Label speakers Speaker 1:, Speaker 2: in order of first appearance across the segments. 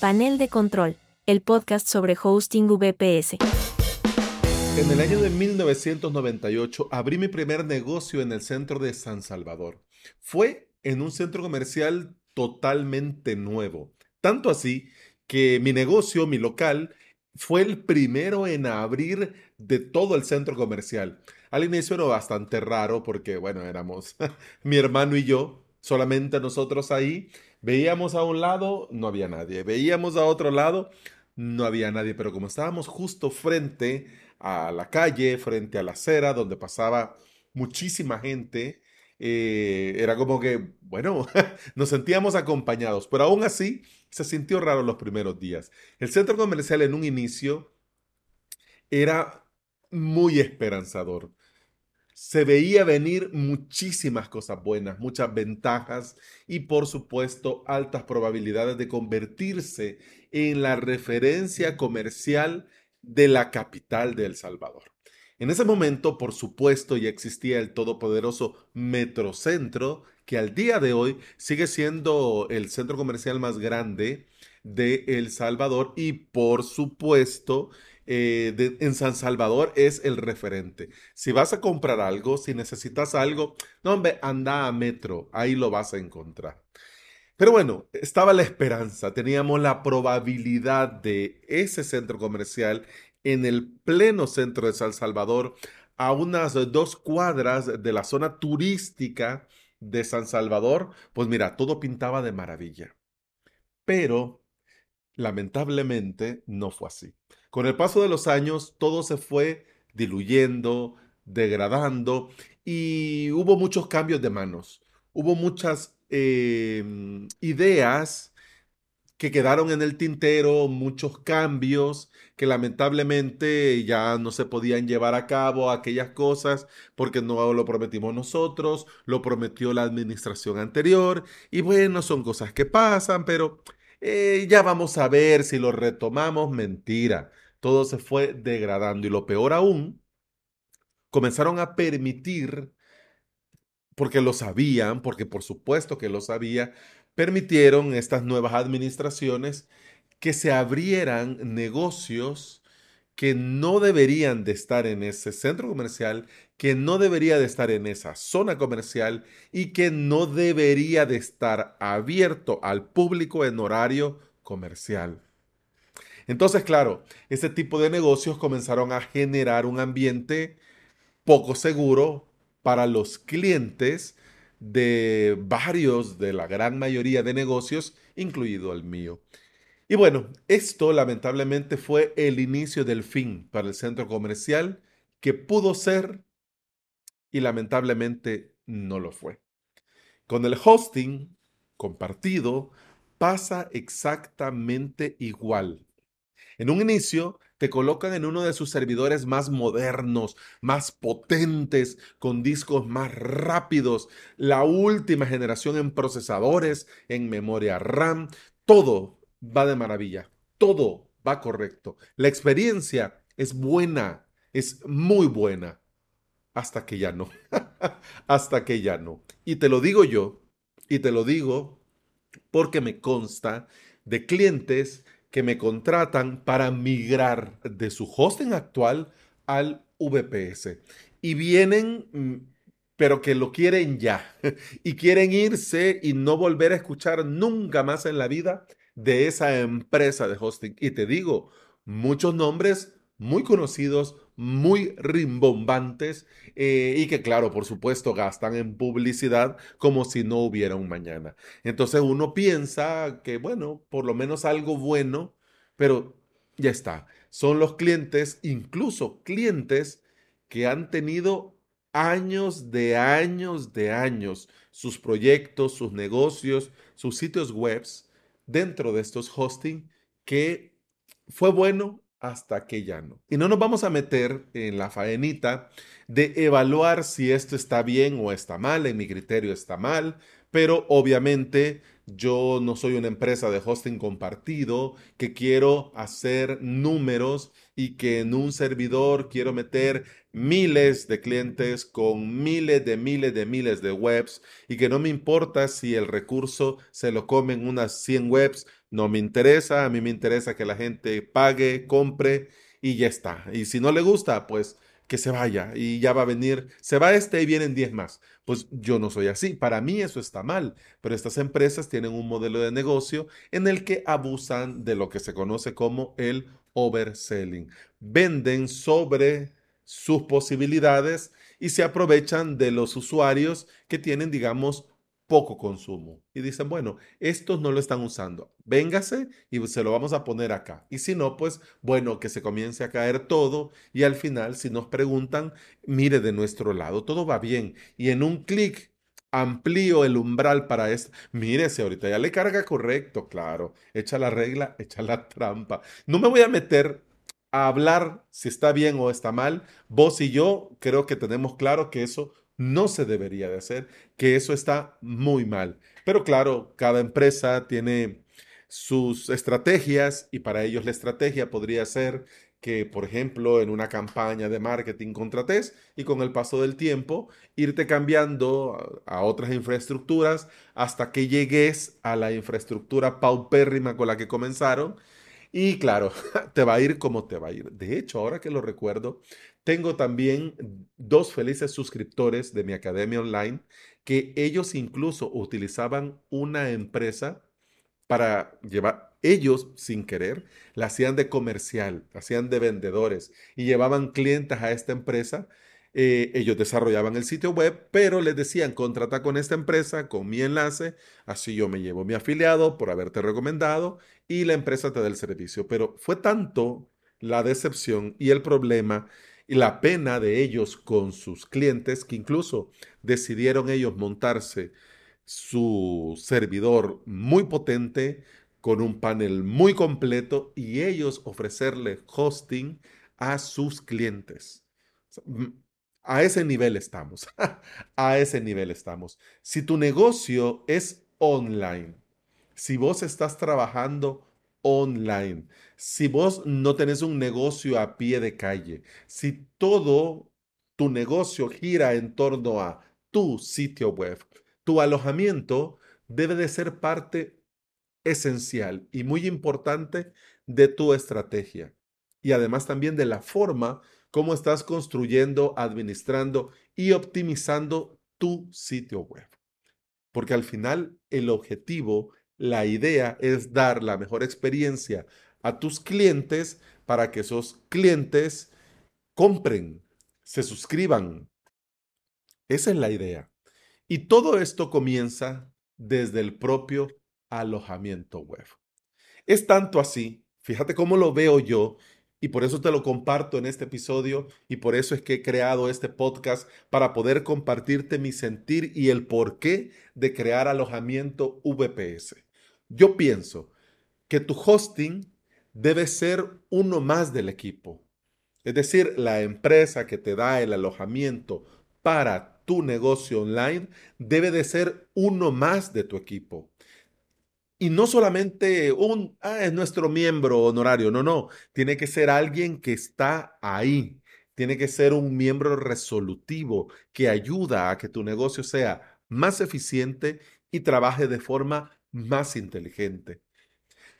Speaker 1: Panel de Control, el podcast sobre hosting VPS.
Speaker 2: En el año de 1998 abrí mi primer negocio en el centro de San Salvador. Fue en un centro comercial totalmente nuevo. Tanto así que mi negocio, mi local, fue el primero en abrir de todo el centro comercial. Al inicio era bastante raro porque, bueno, éramos mi hermano y yo, solamente nosotros ahí. Veíamos a un lado, no había nadie. Veíamos a otro lado, no había nadie. Pero como estábamos justo frente a la calle, frente a la acera, donde pasaba muchísima gente, eh, era como que, bueno, nos sentíamos acompañados. Pero aún así, se sintió raro los primeros días. El centro comercial en un inicio era muy esperanzador. Se veía venir muchísimas cosas buenas, muchas ventajas y por supuesto altas probabilidades de convertirse en la referencia comercial de la capital de El Salvador. En ese momento, por supuesto, ya existía el todopoderoso Metrocentro, que al día de hoy sigue siendo el centro comercial más grande de El Salvador y por supuesto eh, en San Salvador es el referente. Si vas a comprar algo, si necesitas algo, no hombre, anda a Metro, ahí lo vas a encontrar. Pero bueno, estaba la esperanza, teníamos la probabilidad de ese centro comercial en el pleno centro de San Salvador, a unas dos cuadras de la zona turística de San Salvador, pues mira, todo pintaba de maravilla. Pero, lamentablemente, no fue así. Con el paso de los años, todo se fue diluyendo, degradando y hubo muchos cambios de manos. Hubo muchas em, ideas que quedaron en el tintero, muchos cambios que lamentablemente ya no se podían llevar a cabo aquellas cosas porque no lo prometimos nosotros, lo prometió la administración anterior y bueno, son cosas que pasan, pero eh, ya vamos a ver si lo retomamos, mentira, todo se fue degradando y lo peor aún, comenzaron a permitir porque lo sabían, porque por supuesto que lo sabía, permitieron estas nuevas administraciones que se abrieran negocios que no deberían de estar en ese centro comercial, que no debería de estar en esa zona comercial y que no debería de estar abierto al público en horario comercial. Entonces, claro, este tipo de negocios comenzaron a generar un ambiente poco seguro para los clientes de varios, de la gran mayoría de negocios, incluido el mío. Y bueno, esto lamentablemente fue el inicio del fin para el centro comercial que pudo ser y lamentablemente no lo fue. Con el hosting compartido pasa exactamente igual. En un inicio te colocan en uno de sus servidores más modernos, más potentes, con discos más rápidos, la última generación en procesadores, en memoria RAM, todo va de maravilla, todo va correcto. La experiencia es buena, es muy buena, hasta que ya no, hasta que ya no. Y te lo digo yo, y te lo digo porque me consta de clientes que me contratan para migrar de su hosting actual al VPS. Y vienen, mm, pero que lo quieren ya. Y quieren irse y no volver a escuchar nunca más en la vida de esa empresa de hosting. Y te digo, muchos nombres muy conocidos, muy rimbombantes eh, y que claro, por supuesto, gastan en publicidad como si no hubiera un mañana. Entonces uno piensa que, bueno, por lo menos algo bueno, pero ya está. Son los clientes, incluso clientes que han tenido años de años de años sus proyectos, sus negocios, sus sitios webs dentro de estos hosting que fue bueno hasta que ya no. Y no nos vamos a meter en la faenita de evaluar si esto está bien o está mal, en mi criterio está mal, pero obviamente yo no soy una empresa de hosting compartido, que quiero hacer números y que en un servidor quiero meter miles de clientes con miles de miles de miles de webs y que no me importa si el recurso se lo comen unas 100 webs, no me interesa, a mí me interesa que la gente pague, compre y ya está. Y si no le gusta, pues que se vaya y ya va a venir, se va este y vienen 10 más. Pues yo no soy así, para mí eso está mal, pero estas empresas tienen un modelo de negocio en el que abusan de lo que se conoce como el overselling. Venden sobre sus posibilidades y se aprovechan de los usuarios que tienen, digamos, poco consumo. Y dicen, bueno, estos no lo están usando. Véngase y se lo vamos a poner acá. Y si no, pues bueno, que se comience a caer todo y al final, si nos preguntan, mire de nuestro lado, todo va bien. Y en un clic amplío el umbral para esto. Mire, si ahorita ya le carga correcto, claro. Echa la regla, echa la trampa. No me voy a meter a hablar si está bien o está mal. Vos y yo creo que tenemos claro que eso no se debería de hacer, que eso está muy mal. Pero claro, cada empresa tiene sus estrategias y para ellos la estrategia podría ser que, por ejemplo, en una campaña de marketing contrates y con el paso del tiempo irte cambiando a, otras infraestructuras hasta que llegues a la infraestructura paupérrima con la que comenzaron. Y claro, te va a ir como te va a ir. De hecho, ahora que lo recuerdo, tengo también dos felices suscriptores de mi academia online que ellos incluso utilizaban una empresa para llevar, ellos sin querer, la hacían de comercial, hacían de vendedores y llevaban clientes a esta empresa. Eh, ellos desarrollaban el sitio web, pero les decían, contrata con esta empresa, con mi enlace, así yo me llevo mi afiliado por haberte recomendado y la empresa te da el servicio. Pero fue tanto la decepción y el problema y la pena de ellos con sus clientes que incluso decidieron ellos montarse su servidor muy potente con un panel muy completo y ellos ofrecerle hosting a sus clientes. A ese nivel estamos. a ese nivel estamos. Si tu negocio es online, si vos estás trabajando online, si vos no tenés un negocio a pie de calle, si todo tu negocio gira en torno a tu sitio web, tu alojamiento debe de ser parte esencial y muy importante de tu estrategia. Y además también de la forma como estás construyendo, administrando y optimizando tu sitio web. Porque al final el objetivo la idea es dar la mejor experiencia a tus clientes para que esos clientes compren, se suscriban. Esa es la idea. Y todo esto comienza desde el propio alojamiento web. Es tanto así, fíjate cómo lo veo yo, y por eso te lo comparto en este episodio, y por eso es que he creado este podcast para poder compartirte mi sentir y el porqué de crear alojamiento VPS. Yo pienso que tu hosting debe ser uno más del equipo. Es decir, la empresa que te da el alojamiento para tu negocio online debe de ser uno más de tu equipo. Y no solamente un, ah, es nuestro miembro honorario, no, no, tiene que ser alguien que está ahí, tiene que ser un miembro resolutivo que ayuda a que tu negocio sea más eficiente y trabaje de forma más inteligente.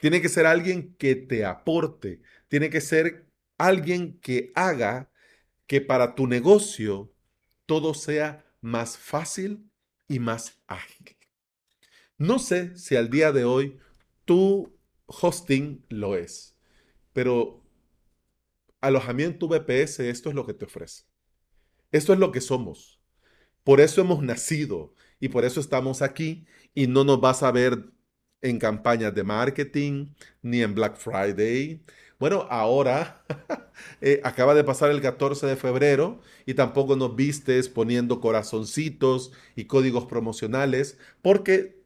Speaker 2: Tiene que ser alguien que te aporte, tiene que ser alguien que haga que para tu negocio todo sea más fácil y más ágil. No sé si al día de hoy tu hosting lo es, pero alojamiento VPS, esto es lo que te ofrece. Esto es lo que somos. Por eso hemos nacido y por eso estamos aquí y no nos vas a ver en campañas de marketing ni en Black Friday. Bueno, ahora eh, acaba de pasar el 14 de febrero y tampoco nos vistes poniendo corazoncitos y códigos promocionales porque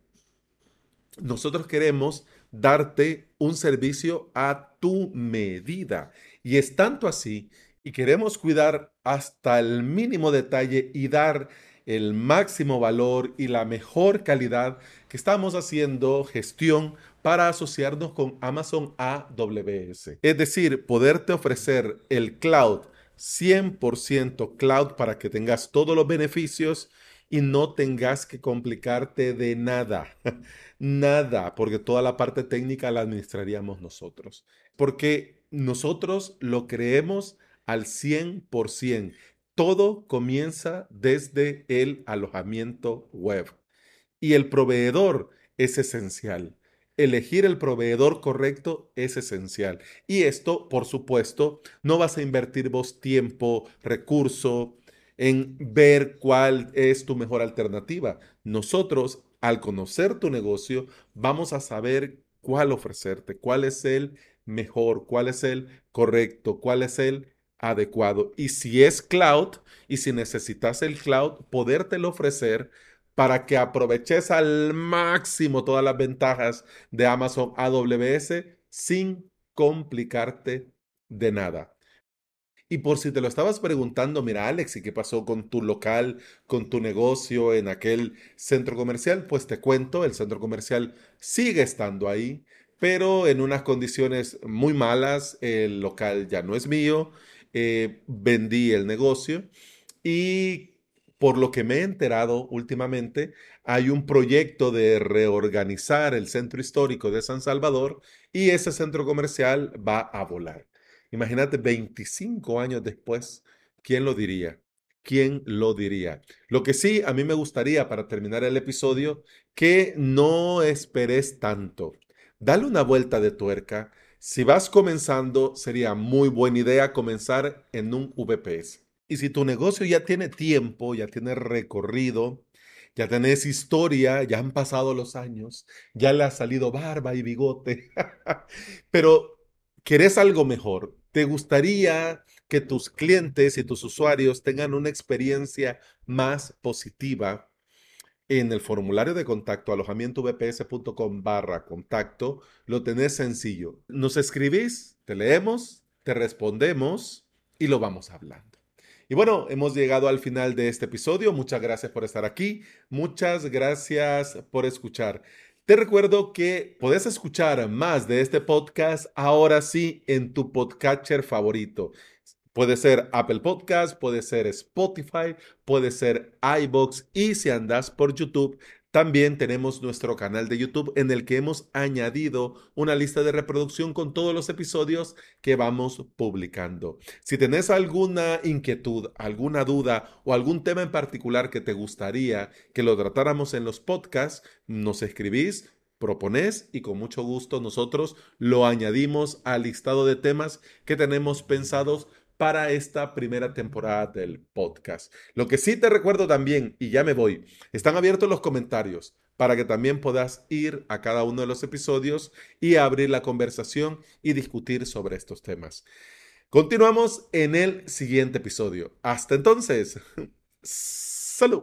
Speaker 2: nosotros queremos darte un servicio a tu medida. Y es tanto así y queremos cuidar hasta el mínimo detalle y dar el máximo valor y la mejor calidad que estamos haciendo gestión para asociarnos con Amazon AWS. Es decir, poderte ofrecer el cloud 100% cloud para que tengas todos los beneficios y no tengas que complicarte de nada. nada, porque toda la parte técnica la administraríamos nosotros. Porque nosotros lo creemos al 100%. Todo comienza desde el alojamiento web. Y el proveedor es esencial. Elegir el proveedor correcto es esencial. Y esto, por supuesto, no vas a invertir vos tiempo, recurso en ver cuál es tu mejor alternativa. Nosotros, al conocer tu negocio, vamos a saber cuál ofrecerte, cuál es el mejor, cuál es el correcto, cuál es el adecuado. Y si es cloud y si necesitas el cloud, podértelo ofrecer para que aproveches al máximo todas las ventajas de Amazon AWS sin complicarte de nada. Y por si te lo estabas preguntando, mira Alex, ¿y qué pasó con tu local, con tu negocio en aquel centro comercial? Pues te cuento, el centro comercial sigue estando ahí, pero en unas condiciones muy malas. El local ya no es mío, eh, vendí el negocio y por lo que me he enterado últimamente, hay un proyecto de reorganizar el centro histórico de San Salvador y ese centro comercial va a volar. Imagínate, 25 años después, ¿quién lo diría? ¿Quién lo diría? Lo que sí, a mí me gustaría para terminar el episodio, que no esperes tanto. Dale una vuelta de tuerca. Si vas comenzando, sería muy buena idea comenzar en un VPS. Y si tu negocio ya tiene tiempo, ya tiene recorrido, ya tenés historia, ya han pasado los años, ya le ha salido barba y bigote, pero querés algo mejor, te gustaría que tus clientes y tus usuarios tengan una experiencia más positiva. En el formulario de contacto alojamientovps.com barra contacto lo tenés sencillo. Nos escribís, te leemos, te respondemos y lo vamos hablando. Y bueno, hemos llegado al final de este episodio. Muchas gracias por estar aquí. Muchas gracias por escuchar. Te recuerdo que puedes escuchar más de este podcast ahora sí en tu podcatcher favorito. Puede ser Apple Podcast, puede ser Spotify, puede ser iBox y si andas por YouTube, también tenemos nuestro canal de YouTube en el que hemos añadido una lista de reproducción con todos los episodios que vamos publicando. Si tenés alguna inquietud, alguna duda o algún tema en particular que te gustaría que lo tratáramos en los podcasts, nos escribís proponés y con mucho gusto nosotros lo añadimos al listado de temas que tenemos pensados para esta primera temporada del podcast. Lo que sí te recuerdo también, y ya me voy, están abiertos los comentarios para que también puedas ir a cada uno de los episodios y abrir la conversación y discutir sobre estos temas. Continuamos en el siguiente episodio. Hasta entonces, salud.